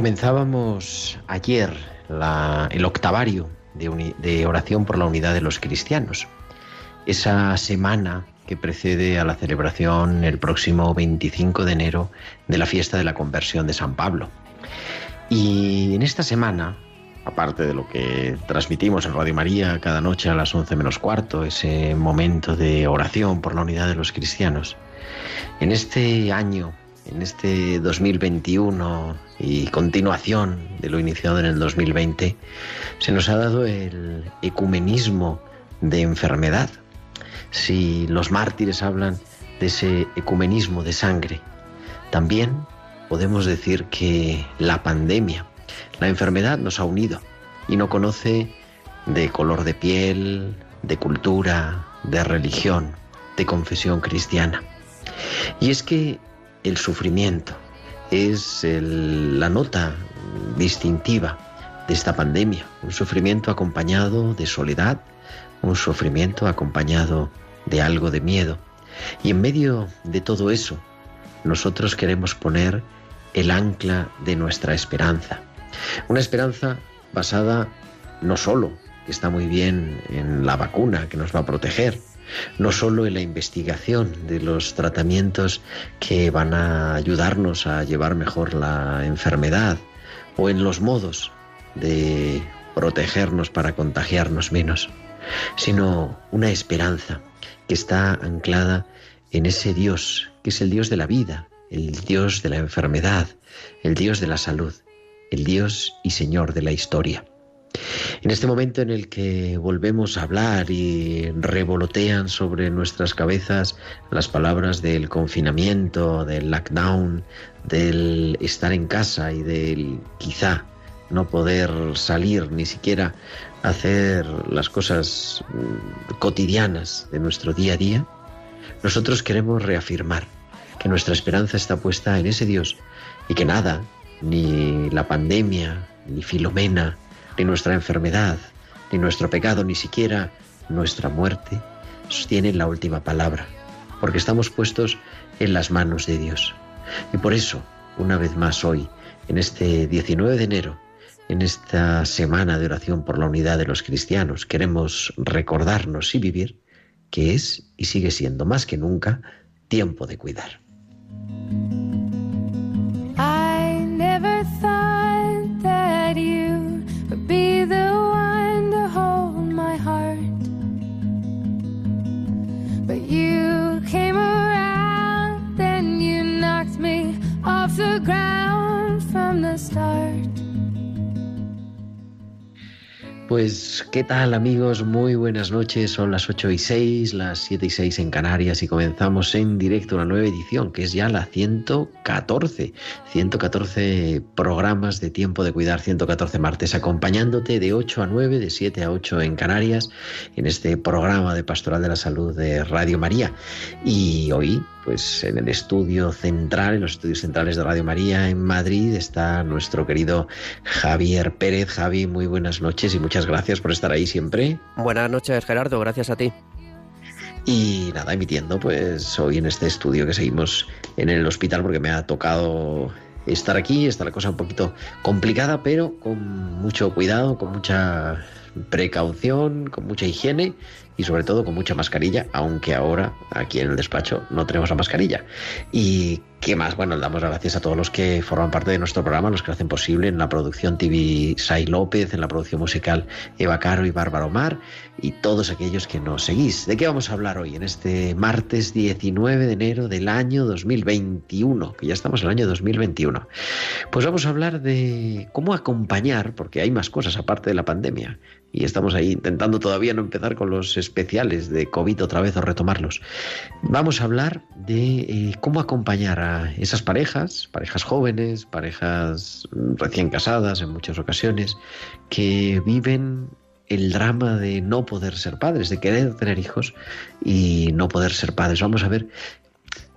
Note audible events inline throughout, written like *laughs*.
Comenzábamos ayer la- el octavario de, de oración por la unidad de los cristianos. Esa semana que precede a la celebración el próximo 25 de enero de la fiesta de la conversión de San Pablo. Y en esta semana, aparte de lo que transmitimos en Radio María cada noche a las 11 menos cuarto, ese momento de oración por la unidad de los cristianos, en este año, en este 2021 y continuación de lo iniciado en el 2020, se nos ha dado el ecumenismo de enfermedad. Si los mártires hablan de ese ecumenismo de sangre, también podemos decir que la pandemia, la enfermedad nos ha unido y no conoce de color de piel, de cultura, de religión, de confesión cristiana. Y es que el sufrimiento es la nota distintiva de esta pandemia, un sufrimiento acompañado de soledad, un sufrimiento acompañado de algo de miedo. Y en medio de todo eso, nosotros queremos poner el ancla de nuestra esperanza. Una esperanza basada no solo, que está muy bien en la vacuna que nos va a proteger, no solo en la investigación de los tratamientos que van a ayudarnos a llevar mejor la enfermedad o en los modos de protegernos para contagiarnos menos, sino una esperanza que está anclada en ese Dios, que es el Dios de la vida, el Dios de la enfermedad, el Dios de la salud, el Dios y Señor de la historia. En este momento en el que volvemos a hablar y revolotean sobre nuestras cabezas las palabras del confinamiento, del lockdown, del estar en casa y del quizá no poder salir ni siquiera hacer las cosas mm, cotidianas de nuestro día a día, nosotros queremos reafirmar que nuestra esperanza está puesta en ese Dios y que nada, ni la pandemia, ni Filomena, ni nuestra enfermedad, ni nuestro pecado, ni siquiera nuestra muerte, tienen la última palabra, porque estamos puestos en las manos de Dios. Y por eso, una vez más hoy, en este 19 de enero, en esta semana de oración por la unidad de los cristianos, queremos recordarnos y vivir que es y sigue siendo más que nunca tiempo de cuidar. Pues, ¿qué tal amigos? Muy buenas noches. Son las 8 y 6, las 7 y 6 en Canarias y comenzamos en directo una nueva edición, que es ya la 114. 114 programas de tiempo de cuidar, 114 martes, acompañándote de 8 a 9, de 7 a 8 en Canarias, en este programa de Pastoral de la Salud de Radio María. Y hoy, pues en el estudio central, en los estudios centrales de Radio María en Madrid, está nuestro querido Javier Pérez. Javi, muy buenas noches y muchas gracias por estar ahí siempre. Buenas noches, Gerardo, gracias a ti. Y nada, emitiendo pues hoy en este estudio que seguimos en el hospital porque me ha tocado estar aquí, está la cosa un poquito complicada, pero con mucho cuidado, con mucha precaución, con mucha higiene y sobre todo con mucha mascarilla, aunque ahora aquí en el despacho no tenemos la mascarilla. ¿Y qué más? Bueno, damos gracias a todos los que forman parte de nuestro programa, los que hacen posible en la producción TV Sai López, en la producción musical Eva Caro y Bárbara Omar y todos aquellos que nos seguís. ¿De qué vamos a hablar hoy en este martes 19 de enero del año 2021? Que ya estamos en el año 2021. Pues vamos a hablar de cómo acompañar, porque hay más cosas aparte de la pandemia, y estamos ahí intentando todavía no empezar con los especiales de COVID otra vez o retomarlos. Vamos a hablar de eh, cómo acompañar a esas parejas, parejas jóvenes, parejas recién casadas en muchas ocasiones, que viven el drama de no poder ser padres, de querer tener hijos y no poder ser padres. Vamos a ver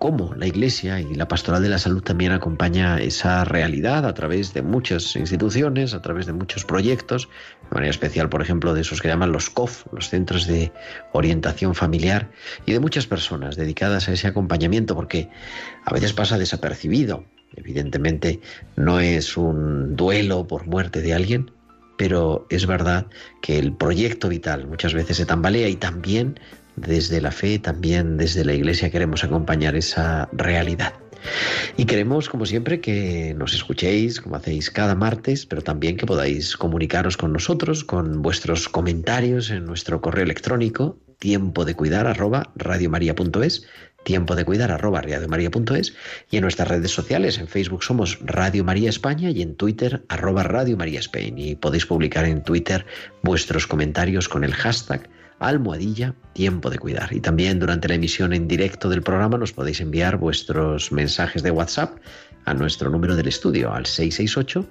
cómo la Iglesia y la Pastoral de la Salud también acompaña esa realidad a través de muchas instituciones, a través de muchos proyectos, de manera especial, por ejemplo, de esos que llaman los COF, los Centros de Orientación Familiar, y de muchas personas dedicadas a ese acompañamiento, porque a veces pasa desapercibido. Evidentemente no es un duelo por muerte de alguien, pero es verdad que el proyecto vital muchas veces se tambalea y también desde la fe, también desde la Iglesia queremos acompañar esa realidad. Y queremos, como siempre, que nos escuchéis, como hacéis cada martes, pero también que podáis comunicaros con nosotros, con vuestros comentarios en nuestro correo electrónico, tiempo de cuidar arroba radiomaria.es, tiempo de cuidar arroba radiomaria.es, y en nuestras redes sociales, en Facebook somos Radio María España y en Twitter arroba Radio María Spain. Y podéis publicar en Twitter vuestros comentarios con el hashtag almohadilla tiempo de cuidar. Y también durante la emisión en directo del programa nos podéis enviar vuestros mensajes de WhatsApp a nuestro número del estudio al 668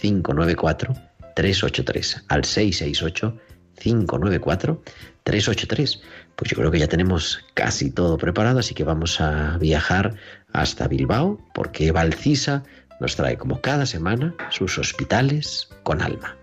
594 383 al 668 594 383. Pues yo creo que ya tenemos casi todo preparado, así que vamos a viajar hasta Bilbao porque Valcisa nos trae como cada semana sus hospitales con alma.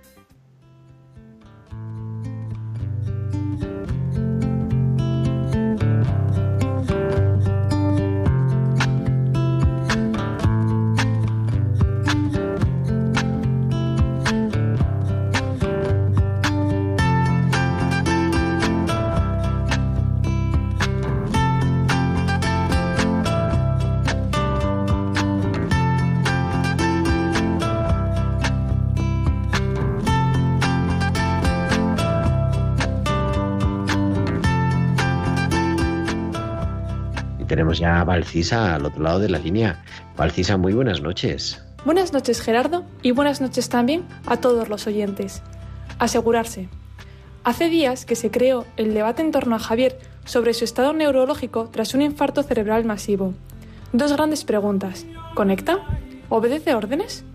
Ya Valcisa al otro lado de la línea. Valcisa, muy buenas noches. Buenas noches Gerardo y buenas noches también a todos los oyentes. Asegurarse. Hace días que se creó el debate en torno a Javier sobre su estado neurológico tras un infarto cerebral masivo. Dos grandes preguntas. ¿Conecta? ¿Obedece órdenes?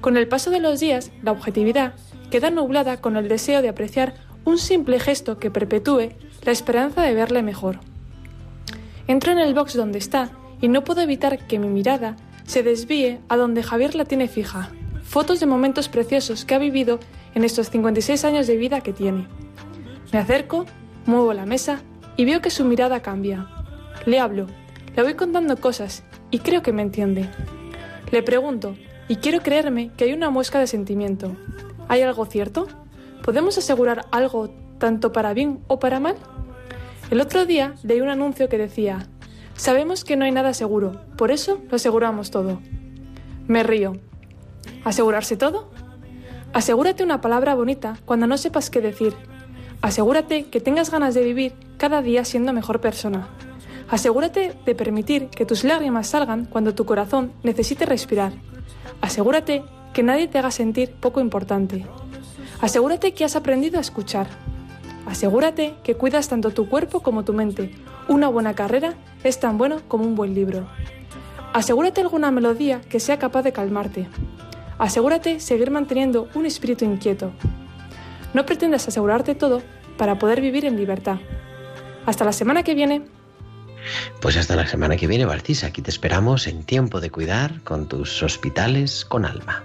Con el paso de los días, la objetividad queda nublada con el deseo de apreciar un simple gesto que perpetúe la esperanza de verle mejor. Entro en el box donde está y no puedo evitar que mi mirada se desvíe a donde Javier la tiene fija. Fotos de momentos preciosos que ha vivido en estos 56 años de vida que tiene. Me acerco, muevo la mesa y veo que su mirada cambia. Le hablo, le voy contando cosas y creo que me entiende. Le pregunto y quiero creerme que hay una muesca de sentimiento. ¿Hay algo cierto? ¿Podemos asegurar algo tanto para bien o para mal? El otro día leí un anuncio que decía, sabemos que no hay nada seguro, por eso lo aseguramos todo. Me río. ¿Asegurarse todo? Asegúrate una palabra bonita cuando no sepas qué decir. Asegúrate que tengas ganas de vivir cada día siendo mejor persona. Asegúrate de permitir que tus lágrimas salgan cuando tu corazón necesite respirar. Asegúrate que nadie te haga sentir poco importante. Asegúrate que has aprendido a escuchar. Asegúrate que cuidas tanto tu cuerpo como tu mente. Una buena carrera es tan bueno como un buen libro. Asegúrate alguna melodía que sea capaz de calmarte. Asegúrate seguir manteniendo un espíritu inquieto. No pretendas asegurarte todo para poder vivir en libertad. Hasta la semana que viene. Pues hasta la semana que viene, Bartisa. Aquí te esperamos en tiempo de cuidar con tus hospitales con alma.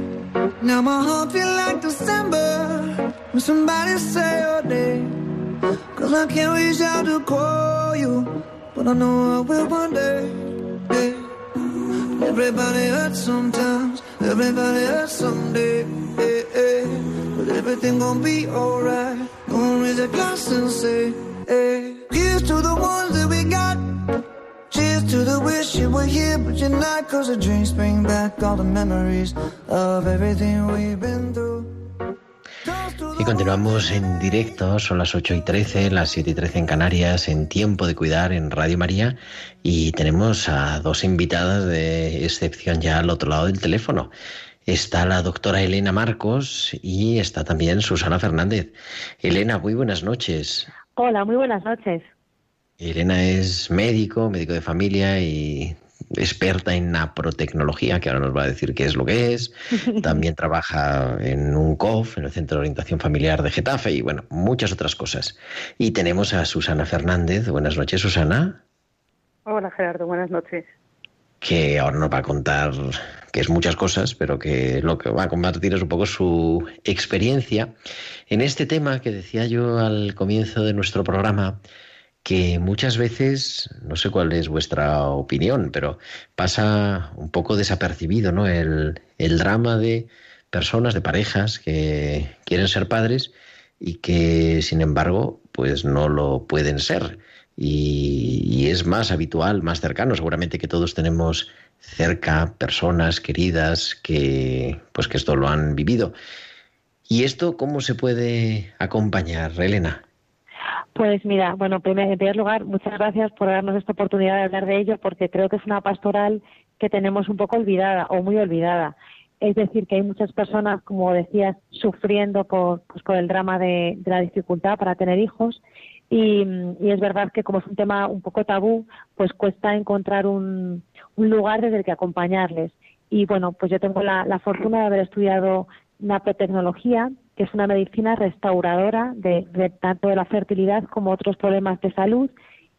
Now my heart feel like December when somebody say your name. Cause I can't reach out to call you, but I know I will one day. Everybody hurts sometimes, everybody hurts someday. But everything gon' be alright. Gonna raise a glass and say, hey. Here's to the ones that we got. Cheers to the wish you were here, but you're not. Cause the drinks bring back all the memories of everything we've been through. Y continuamos en directo, son las 8 y 13, las 7 y 13 en Canarias, en Tiempo de Cuidar en Radio María. Y tenemos a dos invitadas de excepción ya al otro lado del teléfono. Está la doctora Elena Marcos y está también Susana Fernández. Elena, muy buenas noches. Hola, muy buenas noches. Elena es médico, médico de familia y experta en naprotecnología, que ahora nos va a decir qué es lo que es. *laughs* También trabaja en un COF, en el Centro de Orientación Familiar de Getafe, y bueno, muchas otras cosas. Y tenemos a Susana Fernández. Buenas noches, Susana. Hola, Gerardo, buenas noches. Que ahora nos va a contar que es muchas cosas, pero que lo que va a compartir es un poco su experiencia en este tema que decía yo al comienzo de nuestro programa, que muchas veces, no sé cuál es vuestra opinión, pero pasa un poco desapercibido, ¿no? El, el drama de personas, de parejas que quieren ser padres y que, sin embargo, pues no lo pueden ser. Y, y, es más habitual, más cercano. Seguramente que todos tenemos cerca personas queridas que, pues que esto lo han vivido. ¿Y esto cómo se puede acompañar, Elena? Pues mira, bueno, en primer lugar, muchas gracias por darnos esta oportunidad de hablar de ello, porque creo que es una pastoral que tenemos un poco olvidada o muy olvidada. Es decir, que hay muchas personas, como decías, sufriendo por, pues, por el drama de, la dificultad para tener hijos. Y, y, es verdad que como es un tema un poco tabú, pues cuesta encontrar un, lugar desde el que acompañarles. Y bueno, pues yo tengo la, fortuna de haber estudiado naprotecnología, que es una medicina restauradora de, de, tanto de la fertilidad como otros problemas de salud.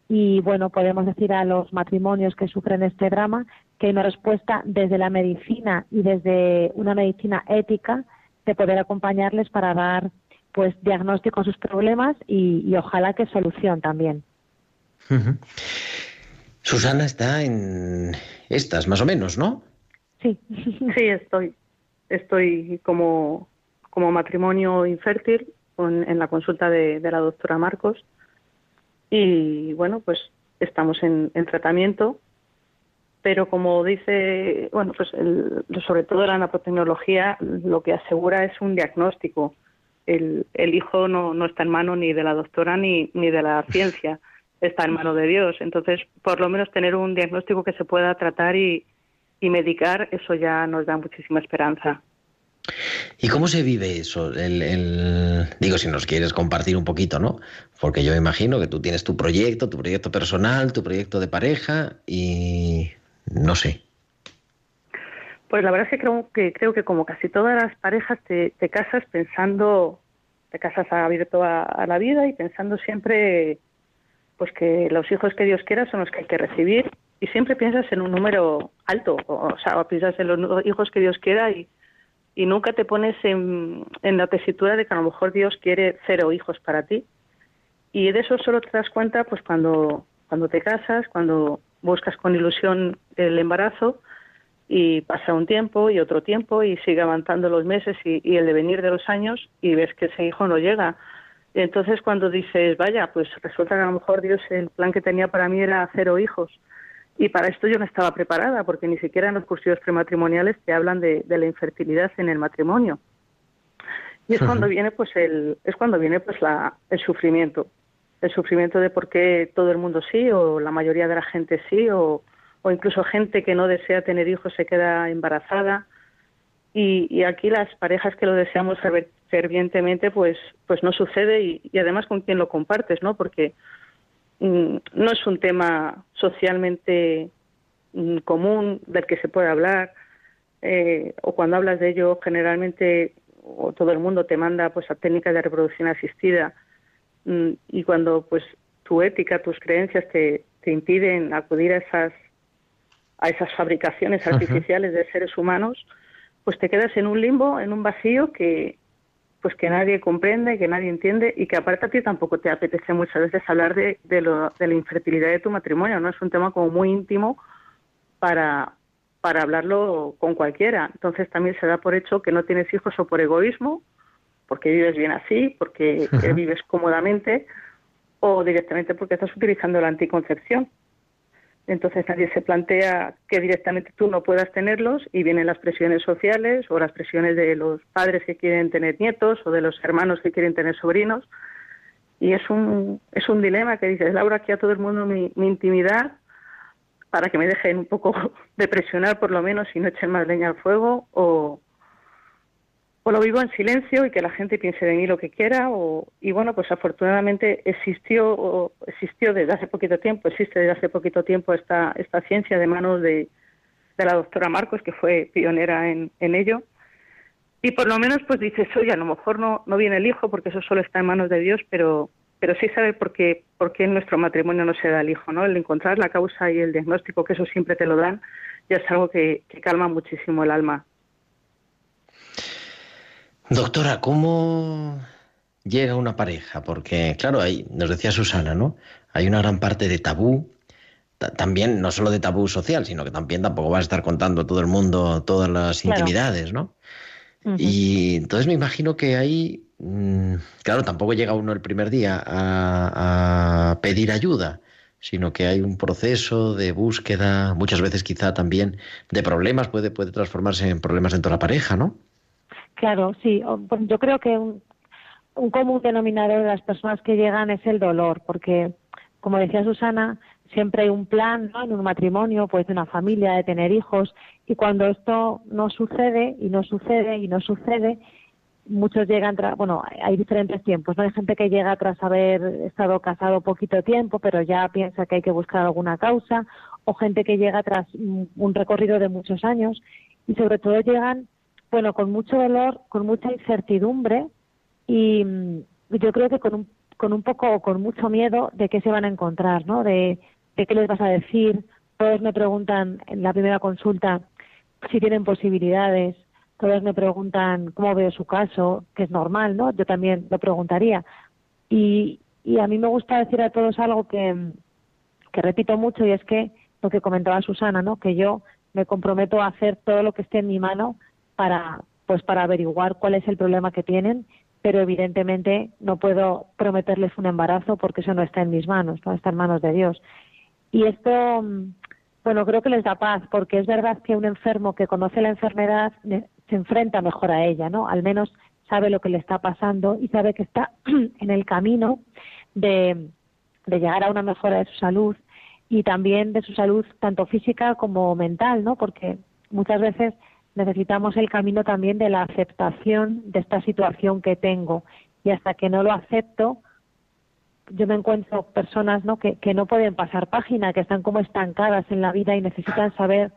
Y bueno, podemos decir a los matrimonios que sufren este drama que hay una respuesta desde la medicina y desde una medicina ética de poder acompañarles para dar pues diagnóstico a sus problemas y, y ojalá que solución también. Uh -huh. Susana está en estas, más o menos, ¿no? Sí, sí, estoy. Estoy como como matrimonio infértil con, en la consulta de, de, la doctora Marcos. Y bueno, pues estamos en, en tratamiento, pero como dice, bueno, pues el, sobre todo la nanotecnología lo que asegura es un diagnóstico. El, el hijo no, no está en mano ni de la doctora ni, ni de la ciencia, *laughs* está en mano de Dios. Entonces, por lo menos tener un diagnóstico que se pueda tratar y, y medicar, eso ya nos da muchísima esperanza. ¿Y cómo se vive eso? El, digo, si nos quieres compartir un poquito, ¿no? Porque yo imagino que tú tienes tu proyecto, tu proyecto personal, tu proyecto de pareja y no sé. Pues la verdad es que creo que, creo que como casi todas las parejas te, te casas pensando, te casas abierto a, la vida y pensando siempre pues que los hijos que Dios quiera son los que hay que recibir y siempre piensas en un número alto, o sea, piensas en los hijos que Dios quiera y y nunca te pones en, la tesitura de que a lo mejor Dios quiere cero hijos para ti. Y de eso solo te das cuenta pues cuando, cuando te casas, cuando buscas con ilusión el embarazo y pasa un tiempo y otro tiempo y sigue avanzando los meses y, y el devenir de los años y ves que ese hijo no llega. Y entonces cuando dices, vaya, pues resulta que a lo mejor Dios el plan que tenía para mí era cero hijos y para esto yo no estaba preparada, porque ni siquiera en los cursos prematrimoniales te hablan de, de la infertilidad en el matrimonio. Y es cuando viene pues el es cuando viene pues la, el sufrimiento, el sufrimiento de por qué todo el mundo sí o la mayoría de la gente sí o, o incluso gente que no desea tener hijos se queda embarazada Y, aquí las parejas que lo deseamos fervientemente, pues, pues no sucede y, además con quién lo compartes, ¿no? Porque no es un tema socialmente mm, común del que se puede hablar eh, o cuando hablas de ello generalmente o todo el mundo te manda pues a técnicas de reproducción asistida mm, y cuando pues tu ética, tus creencias te, te impiden acudir a esas a esas fabricaciones artificiales de seres humanos, pues te quedas en un limbo, en un vacío que pues que nadie comprende, que nadie entiende y que aparte a ti tampoco te apetece muchas veces hablar de, de, lo, de la infertilidad de tu matrimonio, ¿no? Es un tema como muy íntimo para, para hablarlo con cualquiera. Entonces también se da por hecho que no tienes hijos o por egoísmo, porque vives bien así, porque vives cómodamente, o directamente porque estás utilizando la anticoncepción. Entonces nadie se plantea que directamente tú no puedas tenerlos y vienen las presiones sociales o las presiones de los padres que quieren tener nietos o de los hermanos que quieren tener sobrinos. Y es un, es un dilema que dices, Laura, aquí a todo el mundo mi, mi intimidad para que me dejen un poco *laughs* de presionar por lo menos y no echen más leña al fuego o, o lo vivo en silencio y que la gente piense de mí lo que quiera o, y bueno pues afortunadamente existió o existió desde hace poquito tiempo existe desde hace poquito tiempo esta esta ciencia de manos de, la doctora Marcos que fue pionera en, en ello. Y por lo menos pues dices oye a lo mejor no no viene el hijo porque eso solo está en manos de Dios pero pero sí saber por qué por qué en nuestro matrimonio no se da el hijo no el encontrar la causa y el diagnóstico que eso siempre te lo dan ya es algo que calma muchísimo el alma Doctora, ¿cómo llega una pareja? Porque, claro, ahí nos decía Susana, ¿no? Hay una gran parte de tabú, también no solo de tabú social, sino que también tampoco vas a estar contando a todo el mundo todas las intimidades, ¿no? Y entonces me imagino que ahí, mm, claro, tampoco llega uno el primer día a, a, pedir ayuda, sino que hay un proceso de búsqueda, muchas veces quizá también de problemas, puede, puede transformarse en problemas dentro de la pareja, ¿no? Claro, sí. Yo creo que un, común denominador de las personas que llegan es el dolor, porque, como decía Susana, siempre hay un plan ¿no? en un matrimonio, pues de una familia, de tener hijos, y cuando esto no sucede, y no sucede, y no sucede, muchos llegan, tras, bueno, hay diferentes tiempos, ¿no? Hay gente que llega tras haber estado casado poquito tiempo, pero ya piensa que hay que buscar alguna causa, o gente que llega tras un recorrido de muchos años, y sobre todo llegan bueno, con mucho dolor, con mucha incertidumbre y mm, yo creo que con un, con un poco, con mucho miedo de qué se van a encontrar, ¿no? De, qué les vas a decir. Todos me preguntan en la primera consulta si tienen posibilidades. Todos me preguntan cómo veo su caso, que es normal, ¿no? Yo también lo preguntaría. Y, y a mí me gusta decir a todos algo que, que repito mucho y es que lo que comentaba Susana, ¿no? Que yo me comprometo a hacer todo lo que esté en mi mano para pues para averiguar cuál es el problema que tienen pero evidentemente no puedo prometerles un embarazo porque eso no está en mis manos no está en manos de Dios. Y esto mm, bueno creo que les da paz porque es verdad que un enfermo que conoce la enfermedad se enfrenta mejor a ella no al menos sabe lo que le está pasando y sabe que está *clears throat* en el camino de, de llegar a una mejora de su salud y también de su salud tanto física como mental no porque muchas veces necesitamos el camino también de la aceptación de esta situación que tengo y hasta que no lo acepto yo me encuentro personas ¿no? Que, que no pueden pasar página, que están como estancadas en la vida y necesitan saber,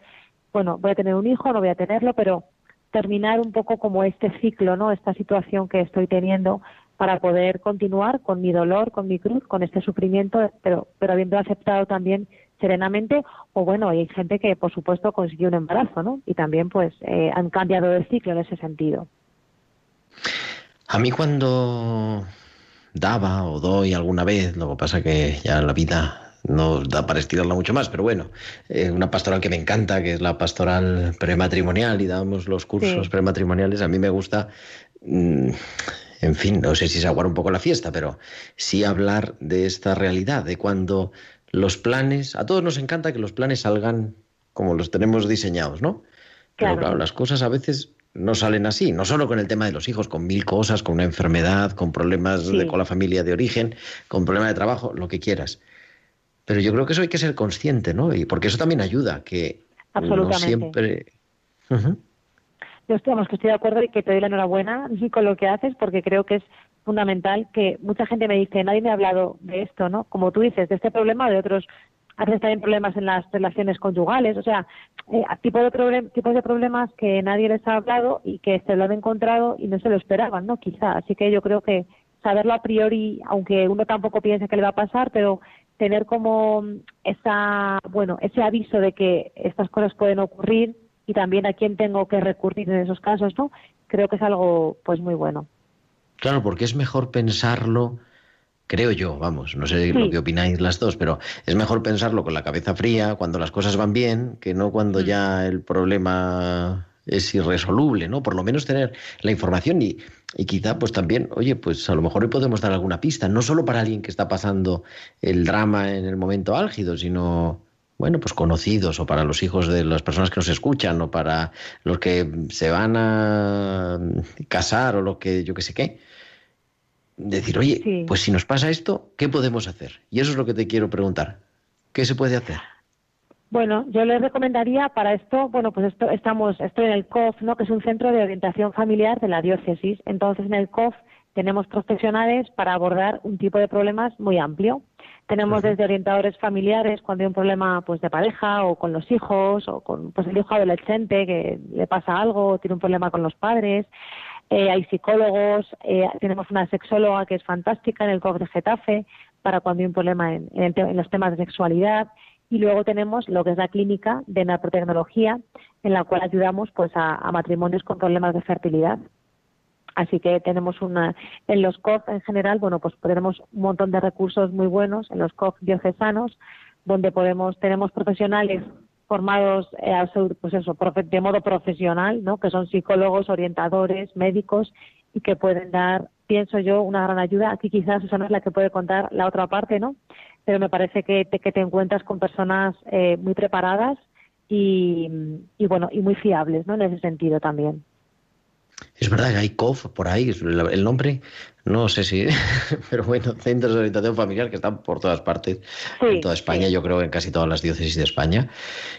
bueno, voy a tener un hijo, no voy a tenerlo, pero terminar un poco como este ciclo, ¿no? Esta situación que estoy teniendo para poder continuar con mi dolor, con mi cruz, con este sufrimiento, pero, pero habiendo aceptado también serenamente o bueno hay gente que por supuesto consiguió un embarazo no y también pues eh, han cambiado de ciclo en ese sentido. A mí cuando daba o doy alguna vez lo que pasa que ya la vida no da para estirarla mucho más, pero bueno, eh, una pastoral que me encanta, que es la pastoral prematrimonial, y damos los cursos prematrimoniales, a mí me gusta, mm, en fin, no sé si es aguar un poco la fiesta, pero sí hablar de esta realidad, de cuando los planes, a todos nos encanta que los planes salgan como los tenemos diseñados, ¿no? Pero claro, las cosas a veces no salen así, no solo con el tema de los hijos, con mil cosas, con una enfermedad, con problemas de, con la familia de origen, con problemas de trabajo, lo que quieras. Pero yo creo que eso hay que ser consciente, ¿no? Y porque eso también ayuda, que no siempre... yo estoy, que estoy de acuerdo y que te doy la enhorabuena con lo que haces porque creo que es fundamental que mucha gente me dice, nadie me ha hablado de esto, ¿no? Como tú dices, de este problema de otros a también problemas en las relaciones conyugales, o sea, eh, tipo de tipos de problemas que nadie les ha hablado y que se lo han encontrado y no se lo esperaban, ¿no? Quizá. Así que yo creo que saberlo a priori, aunque uno tampoco piense que le va a pasar, pero tener como esa, bueno, ese aviso de que estas cosas pueden ocurrir y también a quién tengo que recurrir en esos casos, ¿no? Creo que es algo, pues, muy bueno. Claro, porque es mejor pensarlo Creo yo, vamos, no sé lo que opináis las dos, pero es mejor pensarlo con la cabeza fría cuando las cosas van bien que no cuando mm. ya el problema es irresoluble, ¿no? Por lo menos tener la información y, y quizá pues también, oye, pues a lo mejor hoy podemos dar alguna pista, no solo para alguien que está pasando el drama en el momento álgido, sino bueno, pues conocidos o para los hijos de las personas que nos escuchan o para los que se van a casar o lo que yo que sé qué decir, oye, pues si nos pasa esto, ¿qué podemos hacer? Y eso es lo que te quiero preguntar. ¿Qué se puede hacer? Bueno, yo les recomendaría para esto, bueno, pues esto, estamos, estoy en el COF, ¿no? que es un centro de orientación familiar de la diócesis. Entonces, en el COF tenemos profesionales para abordar un tipo de problemas muy amplio. Tenemos desde orientadores familiares cuando hay un problema pues de pareja o con los hijos o con pues el hijo adolescente que le pasa algo o tiene un problema con los padres. Eh, hay psicólogos, eh, tenemos una sexóloga que es fantástica en el COF de Getafe para cuando hay un problema en, los temas de sexualidad. Y luego tenemos lo que es la clínica de naprotecnología, en la cual ayudamos pues a, matrimonios con problemas de fertilidad. Así que tenemos una, en los COF en general, bueno, pues tenemos un montón de recursos muy buenos en los COF diocesanos, donde podemos, tenemos profesionales formados eh, pues de modo profesional, ¿no? que son psicólogos, orientadores, médicos y que pueden dar, pienso yo, una gran ayuda. Aquí quizás esa no es la que puede contar la otra parte, ¿no? Pero me parece que te, que te encuentras con personas eh, muy preparadas y, y, bueno, y muy fiables, ¿no? En ese sentido también. Es verdad que hay COF por ahí, el nombre, no sé si, *laughs* pero bueno, centros de orientación familiar que están por todas partes, en toda España, yo creo en casi todas las diócesis de España.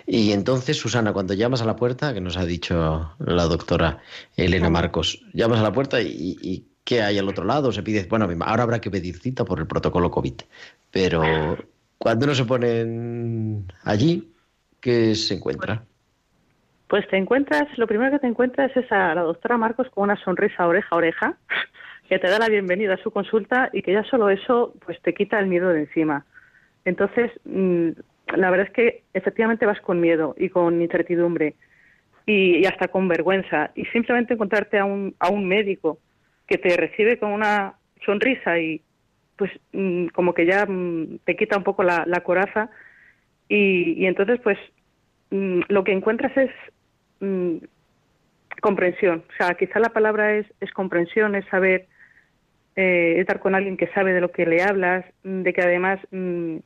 Y entonces, Susana, cuando llamas a la puerta, que nos ha dicho la doctora Elena Marcos, llamas a la puerta y, y ¿qué hay al otro lado? Se pide, bueno, ahora habrá que pedir cita por el protocolo COVID, pero cuando uno se pone allí, ¿qué se encuentra? Pues te encuentras, lo primero que te encuentras es a la doctora Marcos con una sonrisa oreja a oreja, *laughs* que te da la bienvenida a su consulta y que ya solo eso pues te quita el miedo de encima. Entonces, mm, la verdad es que efectivamente vas con miedo y con incertidumbre y, hasta con vergüenza. Y simplemente encontrarte a un, a un médico que te recibe con una sonrisa y pues mm, como que ya mm, te quita un poco la, coraza y, y entonces pues lo que encuentras es Mm, comprensión. O sea, quizá la palabra es, es comprensión, es saber eh, estar con alguien que sabe de lo que le hablas, mm, de que además mm,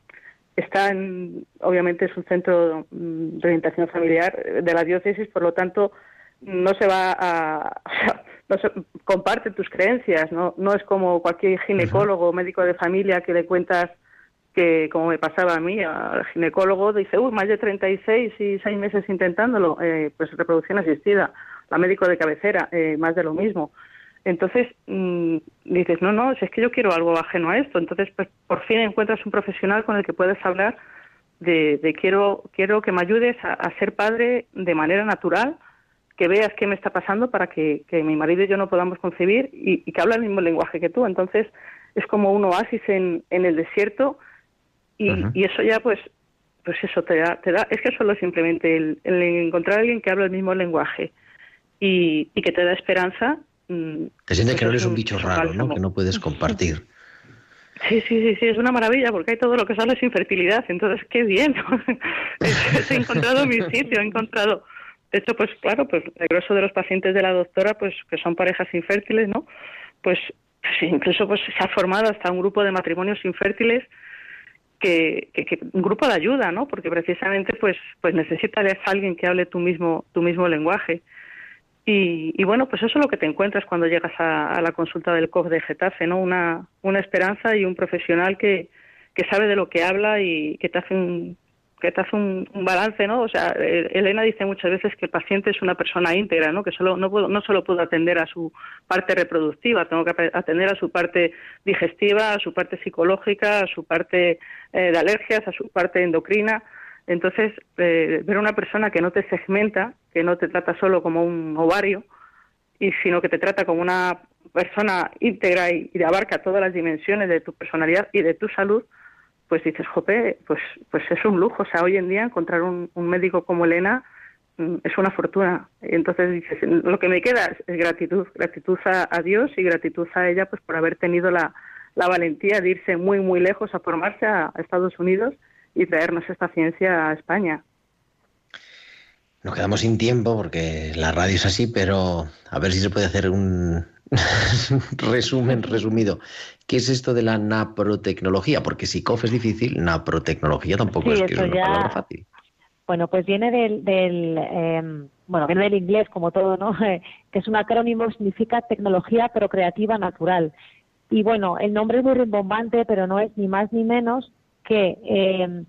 está en, obviamente es un centro de orientación familiar de la diócesis, por lo tanto no se va a, *laughs* no se, comparte tus creencias, no, no es como cualquier ginecólogo o médico de familia que le cuentas que como me pasaba a mí, al ginecólogo, dice, uy, más de 36 y 6 meses intentándolo, eh, pues reproducción asistida, la médico de cabecera, eh, más de lo mismo. Entonces mm, dices, no, no, si es que yo quiero algo ajeno a esto. Entonces, pues por fin encuentras un profesional con el que puedes hablar de, de quiero, quiero que me ayudes a, ser padre de manera natural, que veas qué me está pasando para que, que mi marido y yo no podamos concebir y, y, que habla el mismo lenguaje que tú. Entonces, es como un oasis en, en el desierto y, eso ya, pues, pues eso te da, te da, es que solo simplemente el, encontrar a alguien que habla el mismo lenguaje y, que te da esperanza. Mm, te sientes que no eres un, bicho raro, ¿no? Que no puedes compartir. Sí, sí, sí, sí, es una maravilla porque hay todo lo que sale es infertilidad, entonces qué bien. *laughs* he encontrado mi sitio, he encontrado. De hecho, pues claro, pues el grosso de los pacientes de la doctora, pues que son parejas infértiles, ¿no? Pues, pues incluso pues se ha formado hasta un grupo de matrimonios infértiles que, un grupo de ayuda, ¿no? Porque precisamente pues pues necesitas a alguien que hable tu mismo tu mismo lenguaje. Y, bueno, pues eso es lo que te encuentras cuando llegas a, la consulta del COF de Getafe, ¿no? Una, una esperanza y un profesional que, que sabe de lo que habla y que te hace un, que te hace un, balance, ¿no? O sea, eh, Elena dice muchas veces que el paciente es una persona íntegra, ¿no? Que solo no puedo, no solo puedo atender a su parte reproductiva, tengo que atender a su parte digestiva, a su parte psicológica, a su parte eh, de alergias, a su parte endocrina. Entonces, eh, ver a una persona que no te segmenta, que no te trata solo como un ovario, y sino que te trata como una persona íntegra y, y abarca todas las dimensiones de tu personalidad y de tu salud, pues dices, jope, pues, pues es un lujo. O sea, hoy en día encontrar un, médico como Elena mm, es una fortuna. Y entonces dices, lo que me queda es, gratitud, gratitud a, Dios y gratitud a ella pues por haber tenido la, la valentía de irse muy, muy lejos a formarse a, Estados Unidos y traernos esta ciencia a España. Nos quedamos sin tiempo porque la radio es así, pero a ver si se puede hacer un *laughs* resumen resumido. ¿Qué es esto de la naprotecnología? Porque si COF es difícil, naprotecnología tampoco es que es una palabra fácil. Bueno, pues viene del, del em, bueno, viene del inglés como todo, ¿no? *laughs* que es un acrónimo, significa tecnología procreativa natural. Y bueno, el nombre es muy rimbombante, pero no es ni más ni menos que em,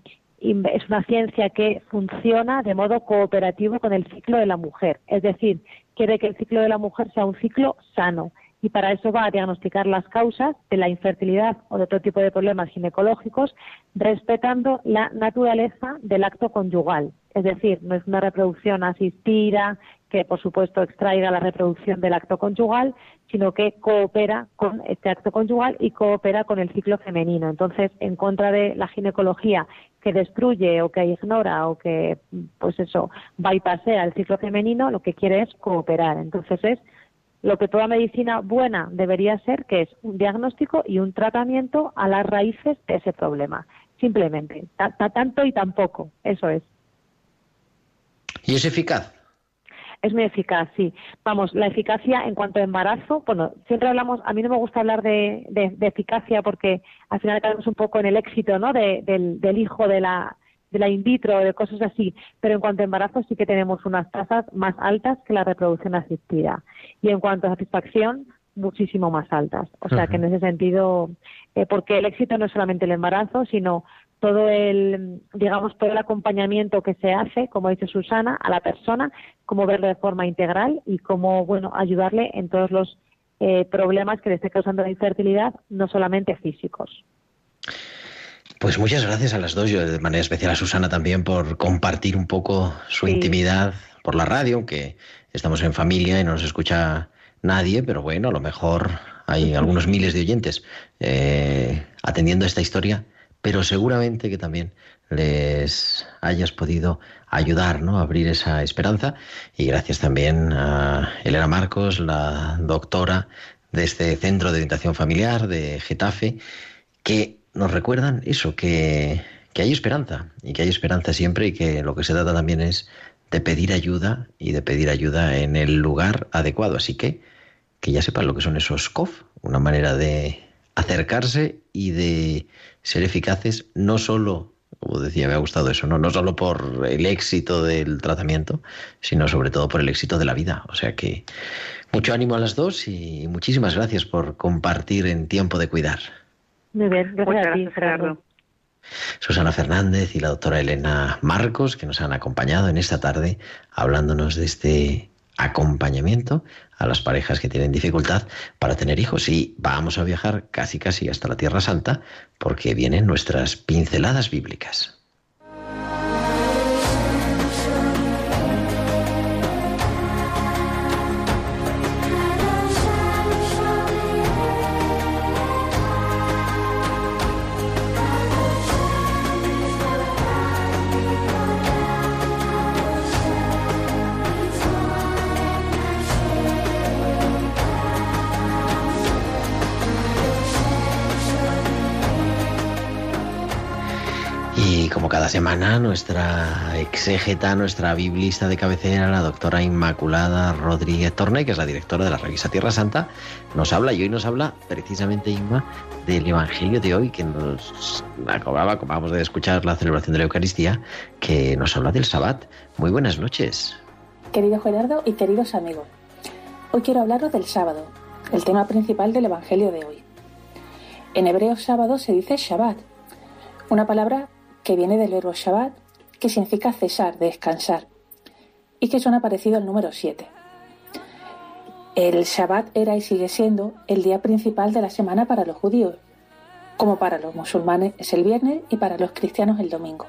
es una ciencia que funciona de modo cooperativo con el ciclo de la mujer. Es decir, quiere que el ciclo de la mujer sea un ciclo sano y para eso va a diagnosticar las causas de la infertilidad o de otro tipo de problemas ginecológicos, respetando la naturaleza del acto conyugal. Es decir, no es una reproducción asistida que, por supuesto, extraiga la reproducción del acto conyugal, sino que coopera con este acto conyugal y coopera con el ciclo femenino. Entonces, en contra de la ginecología que destruye o que ignora o que, pues eso, bypassea el ciclo femenino, lo que quiere es cooperar. Entonces, es lo que toda medicina buena debería ser, que es un diagnóstico y un tratamiento a las raíces de ese problema. Simplemente, tanto y tampoco, eso es. ¿Y es eficaz? Es muy eficaz, sí. Vamos, la eficacia en cuanto a embarazo, bueno, siempre hablamos, a mí no me gusta hablar de, eficacia porque al final caemos un poco en el éxito, ¿no? del, del hijo de la, de la in vitro, de cosas así, pero en cuanto a embarazo sí que tenemos unas tasas más altas que la reproducción asistida. Y en cuanto a satisfacción, muchísimo más altas. O sea que en ese sentido, eh, porque el éxito no es solamente el embarazo, sino todo el, digamos, todo el acompañamiento que se hace, como dice Susana, a la persona, cómo verlo de forma integral y cómo, bueno, ayudarle en todos los eh, problemas que le esté causando la infertilidad, no solamente físicos. Pues muchas gracias a las dos, yo de manera especial a Susana también por compartir un poco su intimidad por la radio, aunque estamos en familia y no nos escucha nadie, pero bueno, a lo mejor hay *laughs* algunos miles de oyentes eh, atendiendo esta historia, pero seguramente que también les hayas podido ayudar ¿no? abrir esa esperanza. Y gracias también a Elena Marcos, la doctora de este centro de orientación familiar de Getafe, que nos recuerdan eso, que, hay esperanza y que hay esperanza siempre y que lo que se trata también es de pedir ayuda y de pedir ayuda en el lugar adecuado. Así que que ya sepan lo que son esos COF, una manera de acercarse y de ser eficaces no solo, como decía, me ha gustado eso, no, no solo por el éxito del tratamiento, sino sobre todo por el éxito de la vida. O sea que mucho ánimo a las dos y muchísimas gracias por compartir en tiempo de cuidar. Muy bien, gracias, Gerardo. Susana Fernández y la doctora Elena Marcos, que nos han acompañado en esta tarde hablándonos de este acompañamiento a las parejas que tienen dificultad para tener hijos. Y vamos a viajar casi casi hasta la Tierra Santa porque vienen nuestras pinceladas bíblicas. Cada semana nuestra exégeta, nuestra biblista de cabecera, la doctora Inmaculada Rodríguez Torne, que es la directora de la revista Tierra Santa, nos habla y hoy nos habla precisamente Inma del Evangelio de hoy que nos acababa, acabamos de escuchar la celebración de la Eucaristía, que nos habla del Sabbat. Muy buenas noches. Querido Gerardo y queridos amigos, hoy quiero hablaros del sábado, el tema principal del Evangelio de hoy. En hebreo sábado se dice Shabbat, una palabra que viene del verbo Shabbat que significa cesar, descansar, y que suena parecido al número 7. El Shabbat era y sigue siendo el día principal de la semana para los judíos, como para los musulmanes es el viernes y para los cristianos el domingo.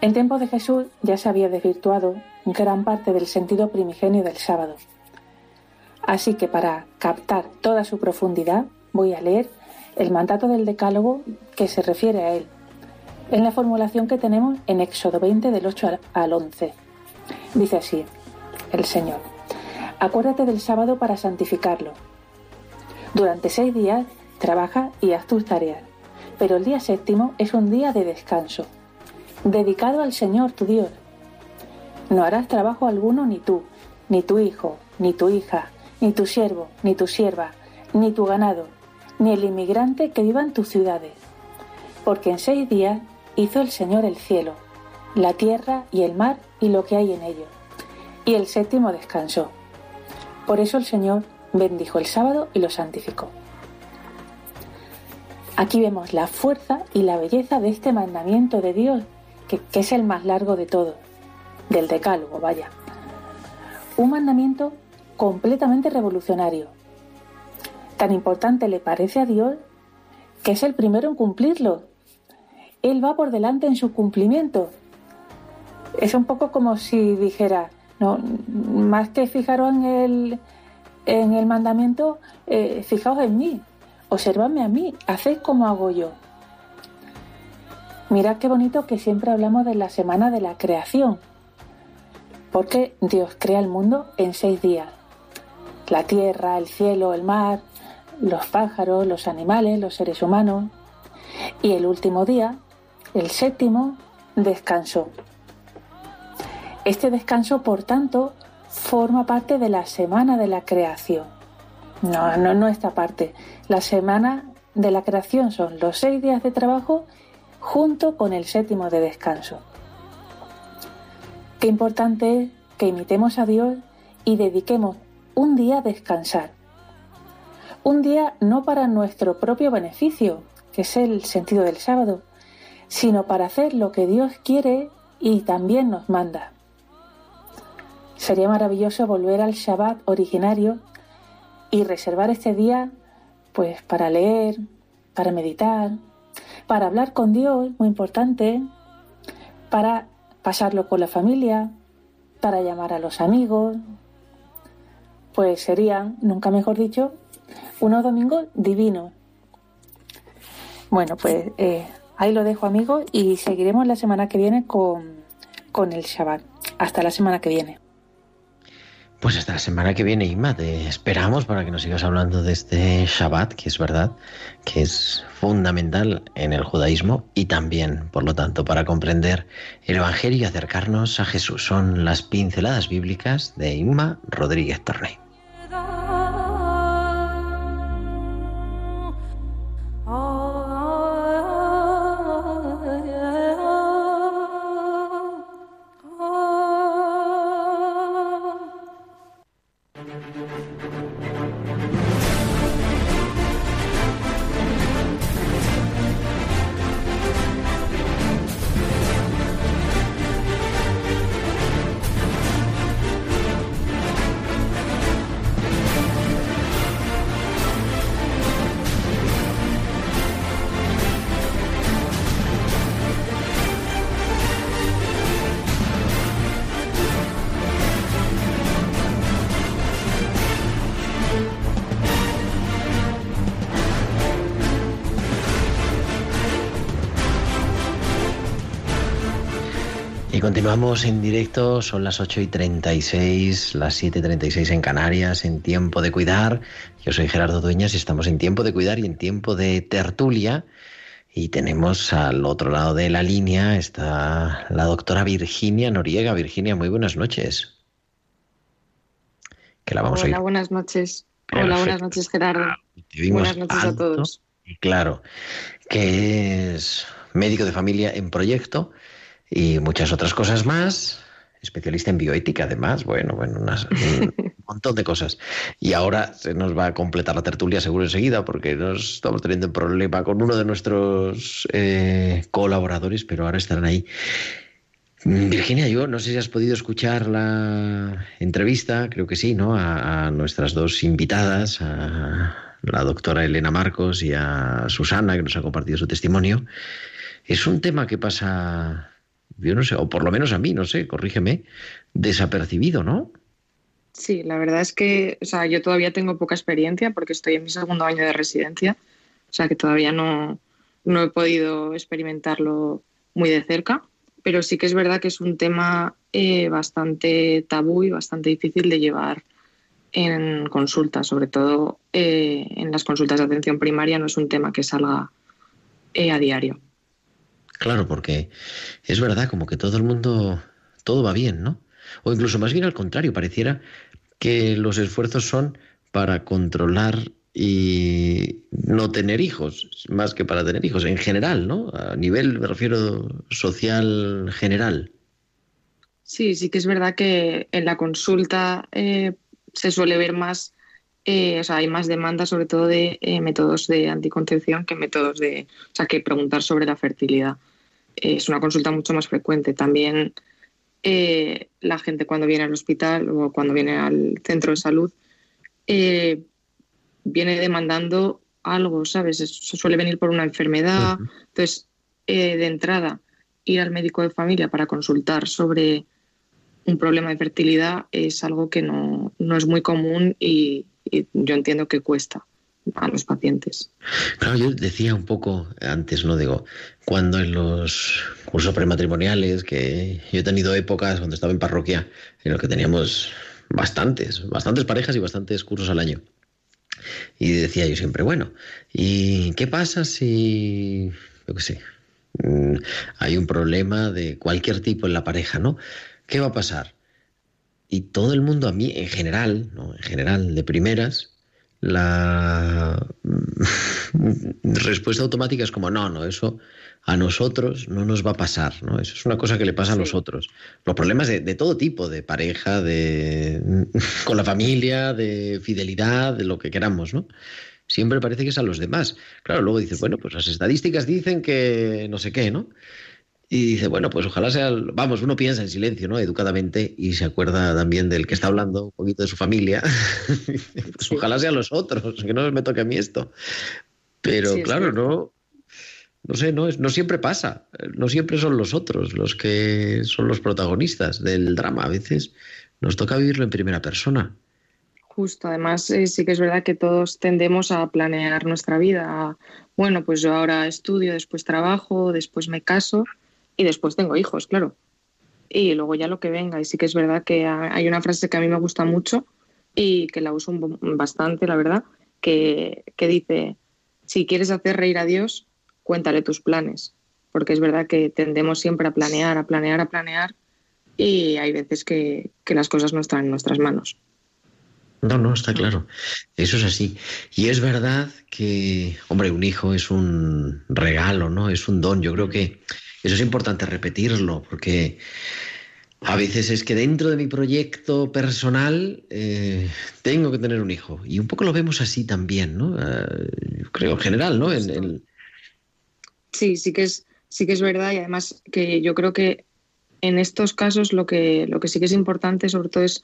En tiempos de Jesús ya se había desvirtuado gran parte del sentido primigenio del sábado. Así que para captar toda su profundidad voy a leer el mandato del Decálogo que se refiere a él, en la formulación que tenemos en Éxodo 20 del 8 al 11. Dice así, el Señor, acuérdate del sábado para santificarlo. Durante seis días trabaja y haz tus tareas, pero el día séptimo es un día de descanso, dedicado al Señor tu Dios. No harás trabajo alguno ni tú, ni tu hijo, ni tu hija, ni tu siervo, ni tu sierva, ni tu ganado, ni el inmigrante que viva en tus ciudades. Porque en seis días hizo el Señor el cielo, la tierra y el mar y lo que hay en ellos. Y el séptimo descansó. Por eso el Señor bendijo el sábado y lo santificó. Aquí vemos la fuerza y la belleza de este mandamiento de Dios, que, es el más largo de todos, del decálogo, vaya. Un mandamiento completamente revolucionario. Tan importante le parece a Dios que es el primero en cumplirlo. Él va por delante en su cumplimiento. Es un poco como si dijera, no, más que fijaros en el, en el mandamiento, eh, fijaos en mí, observadme a mí, haced como hago yo. Mirad qué bonito que siempre hablamos de la semana de la creación, porque Dios crea el mundo en seis días. La tierra, el cielo, el mar, los pájaros, los animales, los seres humanos. Y el último día, el séptimo, descansó. Este descanso, por tanto, forma parte de la semana de la creación. No, no, no esta parte. La semana de la creación son los seis días de trabajo junto con el séptimo de descanso. Qué importante es que imitemos a Dios y dediquemos un día a descansar. Un día no para nuestro propio beneficio, que es el sentido del sábado, sino para hacer lo que Dios quiere y también nos manda. Sería maravilloso volver al Shabbat originario y reservar este día pues para leer, para meditar, para hablar con Dios, muy importante, para pasarlo con la familia, para llamar a los amigos, pues serían, nunca mejor dicho, unos domingos divinos. Bueno, pues eh, ahí lo dejo amigos y seguiremos la semana que viene con, con el Shabbat. Hasta la semana que viene. Pues hasta la semana que viene, Inma, te esperamos para que nos sigas hablando de este Shabbat, que es verdad que es fundamental en el judaísmo y también, por lo tanto, para comprender el Evangelio y acercarnos a Jesús. Son las pinceladas bíblicas de Inma Rodríguez Torrey. Continuamos en directo, son las 8 y 36, las 7 y 36 en Canarias, en tiempo de cuidar. Yo soy Gerardo Dueñas y estamos en tiempo de cuidar y en tiempo de tertulia. Y tenemos al otro lado de la línea, está la doctora Virginia Noriega. Virginia, muy buenas noches. Que la vamos Hola, a buenas noches. Hola, buenas noches, Gerardo. Buenas noches a todos. claro, que es médico de familia en proyecto y muchas otras cosas más. Especialista en bioética, además. Bueno, bueno, *laughs* montón de cosas. Y ahora se nos va a completar la tertulia seguro enseguida porque nos estamos teniendo un problema con uno de nuestros eh, colaboradores, pero ahora estarán ahí. Mm, Virginia, yo no sé si has podido escuchar la entrevista, creo que sí, ¿no? A, a nuestras dos invitadas, a la doctora Elena Marcos y a Susana, que nos ha compartido su testimonio. Es un tema que pasa, yo no sé, o por lo menos a mí, no sé, corrígeme, desapercibido, ¿no? Sí, la verdad es que, o sea, yo todavía tengo poca experiencia porque estoy en mi segundo año de residencia, o sea que todavía no, no he podido experimentarlo muy de cerca, pero sí que es verdad que es un tema eh, bastante tabú y bastante difícil de llevar en consultas, sobre todo eh, en las consultas de atención primaria, no es un tema que salga eh, a diario. Claro, porque es verdad, como que todo el mundo, todo va bien, ¿no? O incluso más bien al contrario, pareciera que los esfuerzos son para controlar y no tener hijos, más que para tener hijos, en general, ¿no? A nivel, me refiero, social general. Sí, sí que es verdad que en la consulta eh, se suele ver más, eh, o sea, hay más demanda sobre todo de eh, métodos de anticoncepción que métodos de, o sea, que preguntar sobre la fertilidad. Eh, es una consulta mucho más frecuente. También eh, la gente cuando viene al hospital o cuando viene al centro de salud viene demandando algo, ¿sabes? Suele venir por una enfermedad. Entonces, de entrada, ir al médico de familia para consultar sobre un problema de fertilidad es algo que no, no es muy común y, y yo entiendo que cuesta a los pacientes. Claro, yo decía un poco antes, ¿no? Digo, cuando en los cursos prematrimoniales, que yo he tenido épocas cuando estaba en parroquia, en los que teníamos bastantes, bastantes parejas y bastantes cursos al año. Y decía yo siempre, bueno, ¿y qué pasa si, yo qué sé, mm, hay un problema de cualquier tipo en la pareja, ¿no? ¿Qué va a pasar? Y todo el mundo a mí, en general, ¿no? En general, de primeras, la *laughs* respuesta automática es como, no, no, eso a nosotros no nos va a pasar, ¿no? Eso es una cosa que le pasa a los otros. Los problemas de, de, todo tipo, de pareja, de *laughs* con la familia, de fidelidad, de lo que queramos, ¿no? Siempre parece que es a los demás. Claro, luego dices, bueno, pues las estadísticas dicen que no sé qué, ¿no? Y dice, bueno, pues ojalá sea, vamos, uno piensa en silencio, ¿no? Educadamente y se acuerda también del que está hablando, un poquito de su familia. *laughs* pues ojalá sean los otros, que no me toque a mí esto. Pero sí, claro, no, no sé, no, no siempre pasa. No siempre son los otros los que son los protagonistas del drama. A veces nos toca vivirlo en primera persona. Justo, además eh, sí que es verdad que todos tendemos a planear nuestra vida. A, bueno, pues yo ahora estudio, después trabajo, después me caso y después tengo hijos, claro. Y luego ya lo que venga. Y sí que es verdad que hay una frase que a mí me gusta mucho y que la uso bastante, la verdad, que, que dice, si quieres hacer reír a Dios, cuéntale tus planes. Porque es verdad que tendemos siempre a planear, a planear, a planear y hay veces que, que las cosas no están en nuestras manos. No, no, está claro. Eso es así. Y es verdad que, hombre, un hijo es un regalo, ¿no? Es un don. Yo creo que eso es importante repetirlo, porque a veces es que dentro de mi proyecto personal eh, tengo que tener un hijo. Y un poco lo vemos así también, ¿no? Yo creo, en general, ¿no? Sí, sí que, es, sí que es verdad. Y además que yo creo que en estos casos lo que, lo que sí que es importante, sobre todo, es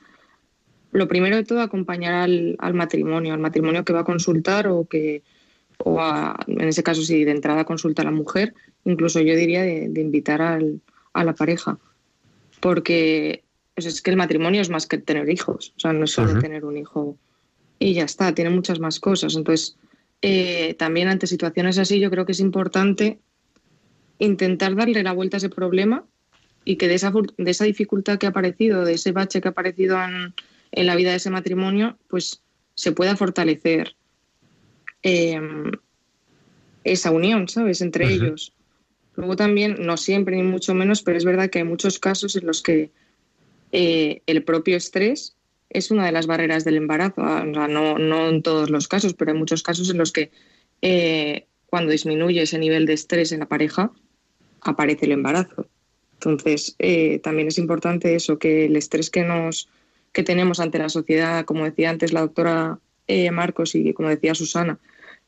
lo primero de todo acompañar al, al matrimonio, al matrimonio que va a consultar o que, o a, en ese caso si de entrada consulta a la mujer, incluso yo diría de, de invitar al, a la pareja, porque pues es que el matrimonio es más que tener hijos, o sea, no es solo uh -huh. tener un hijo y ya está, tiene muchas más cosas. Entonces, eh, también ante situaciones así yo creo que es importante intentar darle la vuelta a ese problema y que de esa, de esa dificultad que ha aparecido, de ese bache que ha aparecido en, en la vida de ese matrimonio, pues se pueda fortalecer eh, esa unión, ¿sabes?, entre uh -huh. ellos. Luego también, no siempre ni mucho menos, pero es verdad que hay muchos casos en los que eh, el propio estrés es una de las barreras del embarazo. O sea, no, no, en todos los casos, pero hay muchos casos en los que eh, cuando disminuye ese nivel de estrés en la pareja, aparece el embarazo. Entonces, eh, también es importante eso, que el estrés que nos, que tenemos ante la sociedad, como decía antes la doctora eh, Marcos y como decía Susana,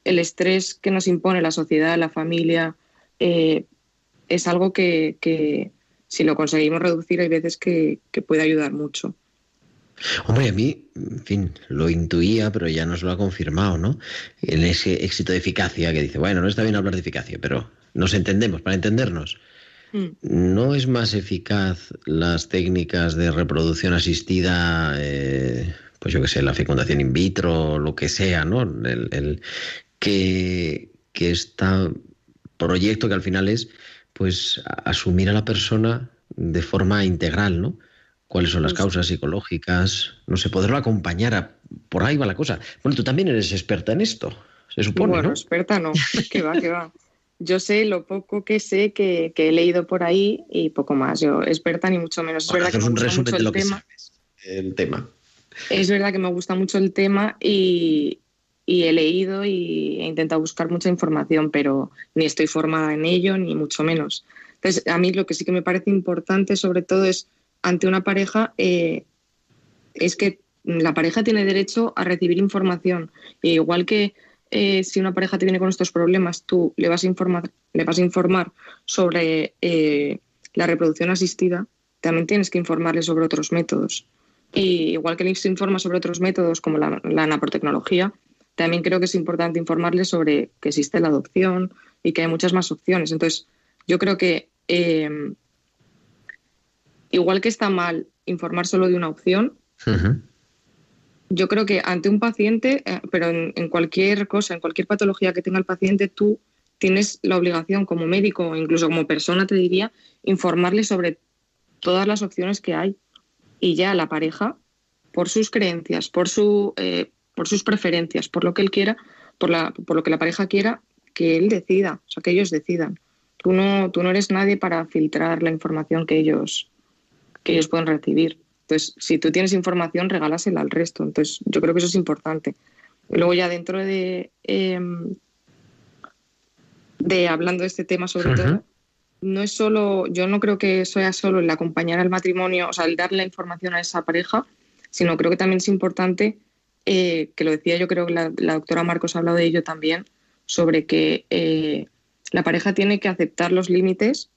el estrés que nos impone la sociedad, la familia, eh, es algo que, que, si lo conseguimos reducir hay veces que, que puede ayudar mucho. Hombre, a mí, en fin, lo intuía, pero ya nos lo ha confirmado, ¿no? En ese éxito de eficacia que dice, bueno, no está bien hablar de eficacia, pero nos entendemos, para entendernos. Mm. ¿No es más eficaz las técnicas de reproducción asistida, eh, pues yo qué sé, la fecundación in vitro, lo que sea, ¿no? El, el que, que este proyecto que al final es, pues, asumir a la persona de forma integral, ¿no? cuáles son las causas psicológicas, no sé, poderlo acompañar, a, por ahí va la cosa. Bueno, tú también eres experta en esto, se supone, bueno, experta no, *laughs* que va, que va. Yo sé lo poco que sé que, he leído por ahí y poco más. Yo experta ni mucho menos. Es verdad que me gusta mucho el tema. el tema. Es verdad que me gusta mucho el tema y, he leído y he intentado buscar mucha información, pero ni estoy formada en ello, ni mucho menos. Entonces, a mí lo que sí que me parece importante, sobre todo, es ante una pareja eh, es que la pareja tiene derecho a recibir información. E igual que eh, si una pareja te viene con estos problemas, tú le vas a informar, le vas a informar sobre eh, la reproducción asistida, también tienes que informarle sobre otros métodos. Y igual que se informa sobre otros métodos como la, la naprotecnología, también creo que es importante informarle sobre que existe la adopción y que hay muchas más opciones. Entonces, yo creo que igual que está mal informar solo de una opción, yo creo que ante un paciente, eh, pero en, cualquier cosa, en cualquier patología que tenga el paciente, tú tienes la obligación como médico o incluso como persona, te diría, informarle sobre todas las opciones que hay. Y ya la pareja, por sus creencias, por, su, eh, por sus preferencias, por lo que él quiera, por, la, por lo que la pareja quiera, que él decida, o sea, que ellos decidan. Tú no, tú no eres nadie para filtrar la información que ellos, que ellos pueden recibir. Entonces, si tú tienes información, regálasela al resto. Entonces, yo creo que eso es importante. Y luego ya dentro de, em, de hablando de este tema sobre todo, no es solo, yo no creo que sea solo el acompañar al matrimonio, o sea, el darle la información a esa pareja, sino creo que también es importante, eh, que lo decía yo creo que la, doctora Marcos ha hablado de ello también, sobre que eh, la pareja tiene que aceptar los límites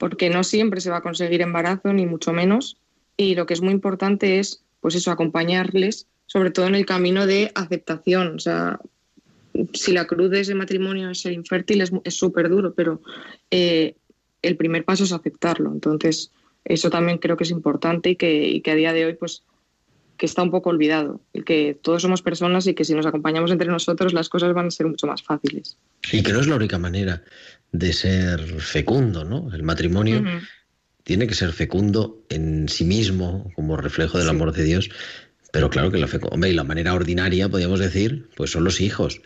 porque no siempre se va a conseguir embarazo, ni mucho menos. Y lo que es muy importante es, pues eso, acompañarles, sobre todo en el camino de aceptación. O sea, si la cruz de ese matrimonio es ser infértil, es súper duro, pero eh, el primer paso es aceptarlo. Entonces, eso también creo que es importante y que, y que a día de hoy, pues, que está un poco olvidado, el que todos somos personas y que si nos acompañamos entre nosotros las cosas van a ser mucho más fáciles. Y que no es la única manera de ser fecundo, ¿no? El matrimonio tiene que ser fecundo en sí mismo, como reflejo del amor de Dios, pero claro que la, hombre, y la manera ordinaria, podríamos decir, pues son los hijos,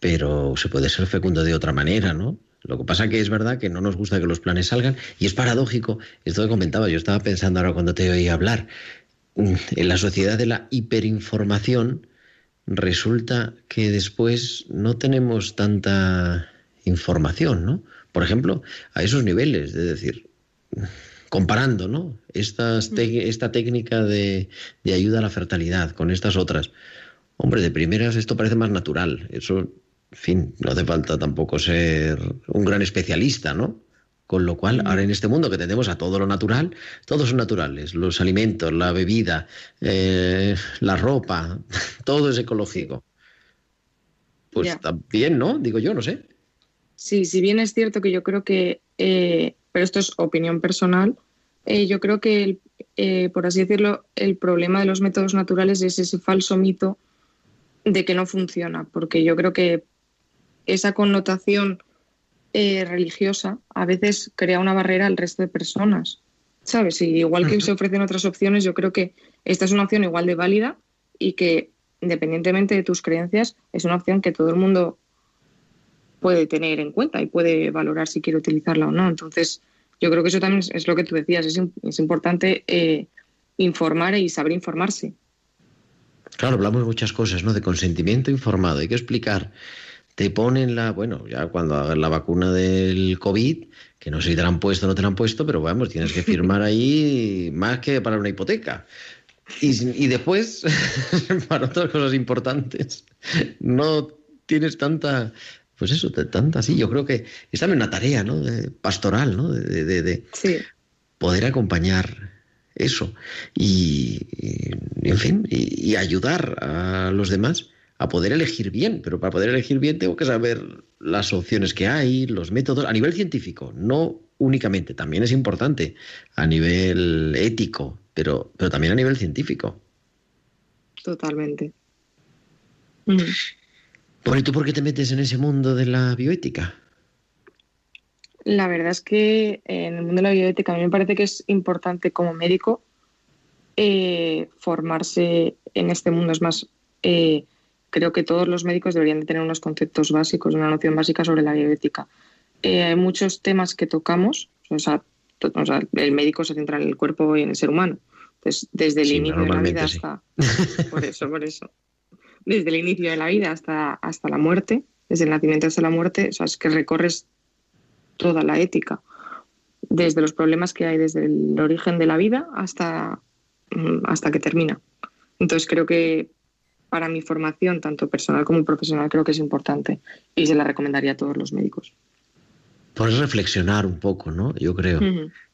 pero se puede ser fecundo de otra manera, ¿no? Lo que pasa que es verdad que no nos gusta que los planes salgan y es paradójico, esto que comentaba, yo estaba pensando ahora cuando te oí hablar, en la sociedad de la hiperinformación resulta que después no tenemos tanta información, ¿no? Por ejemplo, a esos niveles, es decir, comparando, ¿no? Estas esta técnica de, ayuda a la fertilidad con estas otras. Hombre, de primeras esto parece más natural. Eso, en fin, no hace falta tampoco ser un gran especialista, ¿no? Con lo cual, ahora en este mundo que tenemos a todo lo natural, todos son naturales. Los alimentos, la bebida, eh, la ropa, *laughs* todo es ecológico. Pues también, ¿no? Digo yo, no sé. Sí, si bien es cierto que yo creo que, eh, pero esto es opinión personal, eh, yo creo que, por así decirlo, el problema de los métodos naturales es ese falso mito de que no funciona, porque yo creo que esa connotación religiosa a veces crea una barrera al resto de personas, ¿sabes? Y igual que se ofrecen otras opciones, yo creo que esta es una opción igual de válida y que, independientemente de tus creencias, es una opción que todo el mundo puede tener en cuenta y puede valorar si quiere utilizarla o no. Entonces, yo creo que eso también es, lo que tú decías, es, importante eh, informar y saber informarse. Claro, hablamos muchas cosas, ¿no? De consentimiento informado. Hay que explicar te ponen la, bueno, ya cuando hagas la vacuna del COVID, que no sé si te la han puesto o no te la han puesto, pero vamos, tienes que firmar ahí más que para una hipoteca. Y, y después, *laughs* para otras cosas importantes, no tienes tanta, pues eso, tanta así. Yo creo que es también una tarea, ¿no? De, pastoral, ¿no? De, de, de Sí. poder acompañar eso y, y, en fin, y, y ayudar a los demás a poder elegir bien. Pero para poder elegir bien tengo que saber las opciones que hay, los métodos, a nivel científico, no únicamente, también es importante a nivel ético, pero, pero también a nivel científico. Totalmente. Mm. Bueno, ¿y tú por qué te metes en ese mundo de la bioética? La verdad es que en el mundo de la bioética a mí me parece que es importante como médico eh, formarse en este mundo. Es más, eh, creo que todos los médicos deberían de tener unos conceptos básicos, una noción básica sobre la bioética. Eh, hay muchos temas que tocamos, o sea, to- o sea, el médico se centra en el cuerpo y en el ser humano. Entonces, desde el Sí, inicio de la vida sí. hasta... Por eso, por eso. Desde el inicio de la vida hasta, hasta la muerte, desde el nacimiento hasta la muerte, o sea, es que recorres toda la ética, desde los problemas que hay desde el origen de la vida hasta, mm, hasta que termina. Entonces creo que para mi formación, tanto personal como profesional, creo que es importante y se la recomendaría a todos los médicos. Puedes reflexionar un poco, ¿no? Yo creo.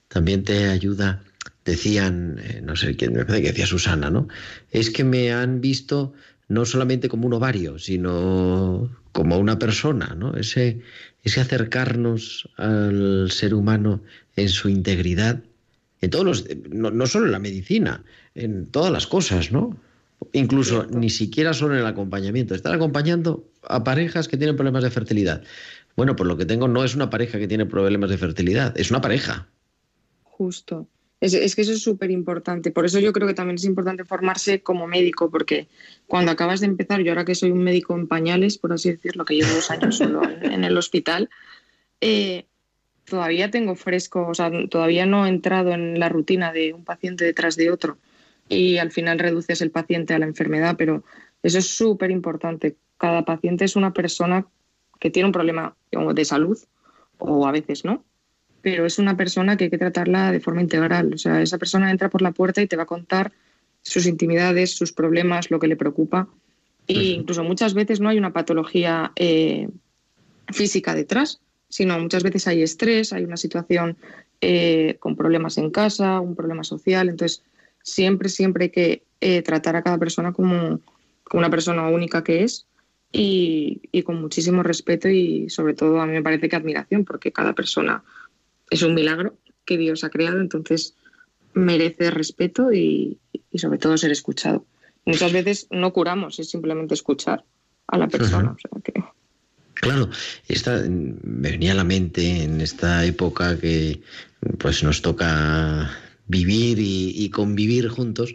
También te ayuda, decían, eh, no sé quién, me parece que decía Susana, ¿no? Es que me han visto no solamente como un ovario, sino como una persona, ¿no? Ese, ese acercarnos al ser humano en su integridad, en todos los, no, no solo en la medicina, en todas las cosas, ¿no? Incluso ni siquiera solo en el acompañamiento, estar acompañando a parejas que tienen problemas de fertilidad. Bueno, pues lo que tengo no es una pareja que tiene problemas de fertilidad, es una pareja. Justo. Es, es que eso es súper importante. Por eso yo creo que también es importante formarse como médico, porque cuando acabas de empezar, yo ahora que soy un médico en pañales, por así decirlo, que llevo dos años solo en, en el hospital, eh, todavía tengo fresco, o sea, todavía no he entrado en la rutina de un paciente detrás de otro y al final reduces el paciente a la enfermedad, pero eso es súper importante. Cada paciente es una persona que tiene un problema de salud o a veces no, pero es una persona que hay que tratarla de forma integral. O sea, esa persona entra por la puerta y te va a contar sus intimidades, sus problemas, lo que le preocupa. E incluso muchas veces no hay una patología eh, física detrás, sino muchas veces hay estrés, hay una situación eh, con problemas en casa, un problema social. Entonces, siempre, siempre hay que eh, tratar a cada persona como, como una persona única que es y, y con muchísimo respeto y sobre todo a mí me parece que admiración, porque cada persona es un milagro que Dios ha creado, entonces merece respeto y, y sobre todo ser escuchado. Muchas veces no curamos, es simplemente escuchar a la persona. Ujú. o sea que- Claro, esta, me venía a la mente en esta época que pues nos toca vivir y, convivir juntos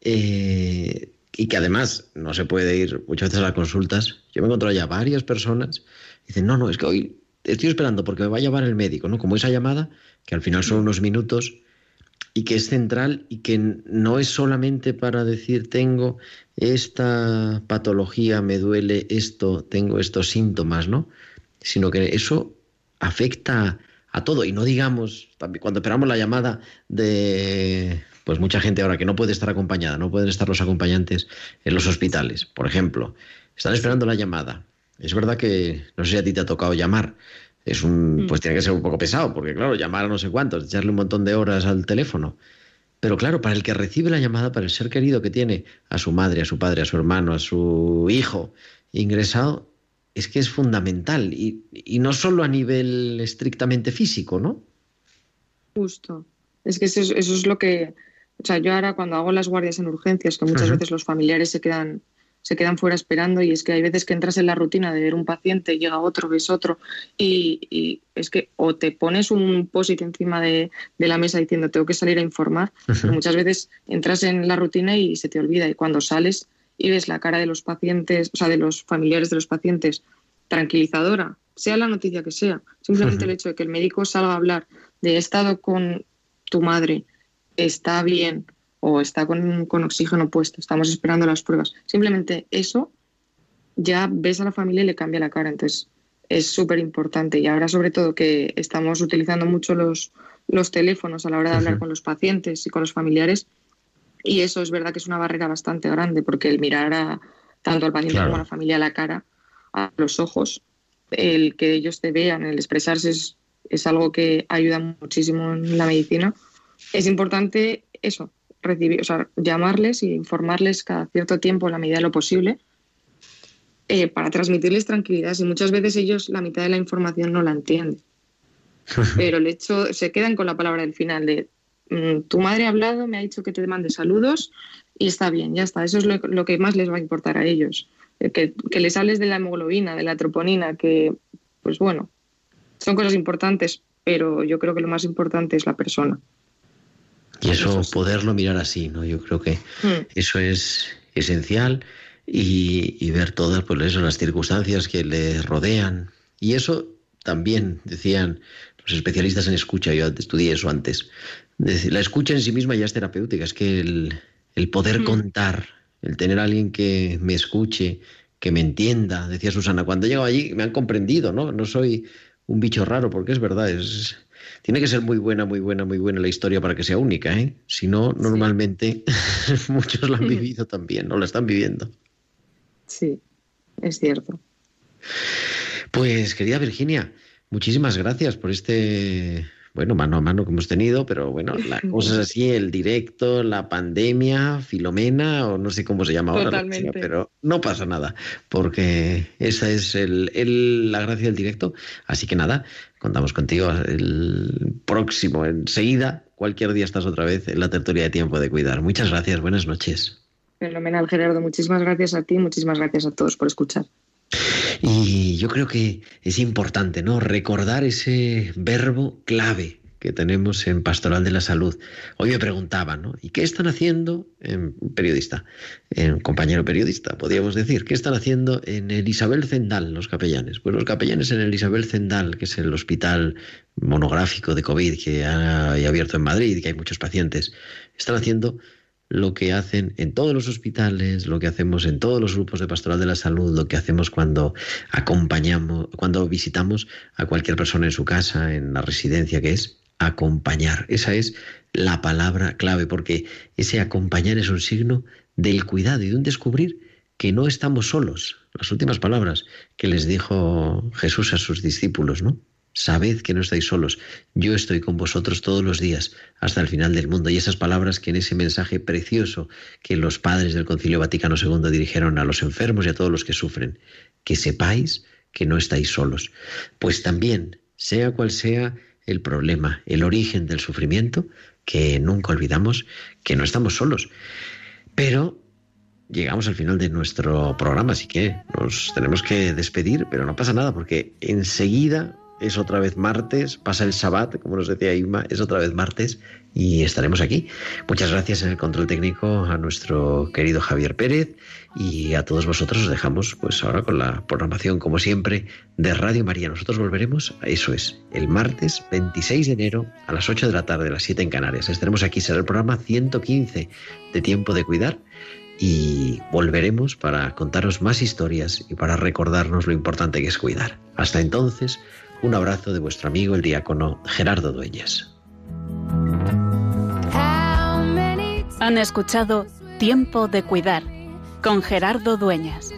eh, y que además no se puede ir muchas veces a las consultas. Yo me he encontrado ya varias personas dicen, no, no, es que hoy estoy esperando porque me va a llamar el médico, ¿no? Como esa llamada, que al final son unos minutos y que es central y que no es solamente para decir tengo esta patología, me duele esto, tengo estos síntomas, ¿no? Sino que eso afecta a todo y no digamos, también cuando esperamos la llamada de pues mucha gente ahora que no puede estar acompañada, no pueden estar los acompañantes en los hospitales, por ejemplo, están esperando la llamada. Es verdad que no sé si a ti te ha tocado llamar, es un, pues tiene que ser un poco pesado, porque claro, llamar a no sé cuántos, echarle un montón de horas al teléfono. Pero claro, para el que recibe la llamada, para el ser querido que tiene a su madre, a su padre, a su hermano, a su hijo ingresado, es que es fundamental. Y, y no solo a nivel estrictamente físico, ¿no? Justo. Es que eso es, eso es lo que. O sea, yo ahora cuando hago las guardias en urgencias, que muchas veces los familiares se quedan, se quedan fuera esperando, y es que hay veces que entras en la rutina de ver un paciente, llega otro, ves otro, y, y es que o te pones un posit encima de, de la mesa diciendo tengo que salir a informar, pero muchas veces entras en la rutina y se te olvida, y cuando sales y ves la cara de los pacientes, o sea, de los familiares de los pacientes, tranquilizadora, sea la noticia que sea, simplemente el hecho de que el médico salga a hablar de he estado con tu madre, está bien o está con, con oxígeno puesto, estamos esperando las pruebas. Simplemente eso ya ves a la familia y le cambia la cara. Entonces, es súper importante. Y ahora, sobre todo, que estamos utilizando mucho los, los teléfonos a la hora de hablar con los pacientes y con los familiares. Y eso es verdad que es una barrera bastante grande, porque el mirar a, tanto al paciente como a la familia a la cara, a los ojos, el que ellos te vean, el expresarse es, es algo que ayuda muchísimo en la medicina. Es importante eso, recibir, o sea, llamarles y informarles cada cierto tiempo, en la medida de lo posible, eh, para transmitirles tranquilidad. Y muchas veces ellos la mitad de la información no la entienden. *laughs* Pero el hecho, se quedan con la palabra del final de tu madre ha hablado, me ha dicho que te mande saludos y está bien, ya está. Eso es lo, que más les va a importar a ellos. Eh, que, que, les hables de la hemoglobina, de la troponina, que, pues bueno, son cosas importantes, pero yo creo que lo más importante es la persona. Y eso, poderlo mirar así, ¿no? Yo creo que hmm. eso es esencial y, y, ver todas pues eso, las circunstancias que le rodean. Y eso también, decían los especialistas en escucha, yo estudié eso antes, la escucha en sí misma ya es terapéutica, es que el, el poder hmm. contar, el tener a alguien que me escuche, que me entienda, decía Susana, cuando he llegado allí me han comprendido, ¿no? No soy un bicho raro, porque es verdad, es, tiene que ser muy buena, muy buena, muy buena la historia para que sea única, ¿eh? Si no, normalmente *laughs* muchos la han vivido también, no la están viviendo. Sí, es cierto. Pues, querida Virginia, muchísimas gracias por este bueno, mano a mano que hemos tenido, pero bueno, las *laughs* cosas así, el directo, la pandemia, Filomena, o no sé cómo se llama ahora, pero no pasa nada, porque esa es el, la gracia del directo. Así que nada, contamos contigo el próximo, enseguida, cualquier día estás otra vez en la tertulia de tiempo de cuidar. Muchas gracias, buenas noches. Fenomenal, Gerardo. Muchísimas gracias a ti, muchísimas gracias a todos por escuchar. Y yo creo que es importante, ¿no? Recordar ese verbo clave que tenemos en Pastoral de la Salud. Hoy me preguntaban, ¿no? ¿Y qué están haciendo en periodista, en compañero periodista, podríamos decir? ¿Qué están haciendo en el Isabel Zendal, los capellanes? Pues los capellanes en el Isabel Zendal, que es el hospital monográfico de COVID que ha abierto en Madrid, que hay muchos pacientes, están haciendo lo que hacen en todos los hospitales, lo que hacemos en todos los grupos de pastoral de la salud, lo que hacemos cuando acompañamos, cuando visitamos a cualquier persona en su casa, en la residencia, que es acompañar. Esa es la palabra clave, porque ese acompañar es un signo del cuidado y de un descubrir que no estamos solos. Las últimas palabras que les dijo Jesús a sus discípulos, ¿no? Sabed que no estáis solos, yo estoy con vosotros todos los días hasta el final del mundo. Y esas palabras que en ese mensaje precioso que los padres del Concilio Vaticano II dirigieron a los enfermos y a todos los que sufren, que sepáis que no estáis solos. Pues también, sea cual sea el problema, el origen del sufrimiento, que nunca olvidamos que no estamos solos. Pero llegamos al final de nuestro programa, así que nos tenemos que despedir, pero no pasa nada porque enseguida es otra vez martes, pasa el Sabbat, como nos decía Ima, es otra vez martes y estaremos aquí. Muchas gracias en el control técnico a nuestro querido Javier Pérez y a todos vosotros os dejamos pues ahora con la programación como siempre de Radio María. Nosotros volveremos, eso es, el martes 26 de enero a las 8 de la tarde, a las 7 en Canarias. Estaremos aquí, será el programa 115 de Tiempo de Cuidar y volveremos para contaros más historias y para recordarnos lo importante que es cuidar. Hasta entonces, un abrazo de vuestro amigo el diácono Gerardo Dueñas. Han escuchado Tiempo de Cuidar con Gerardo Dueñas.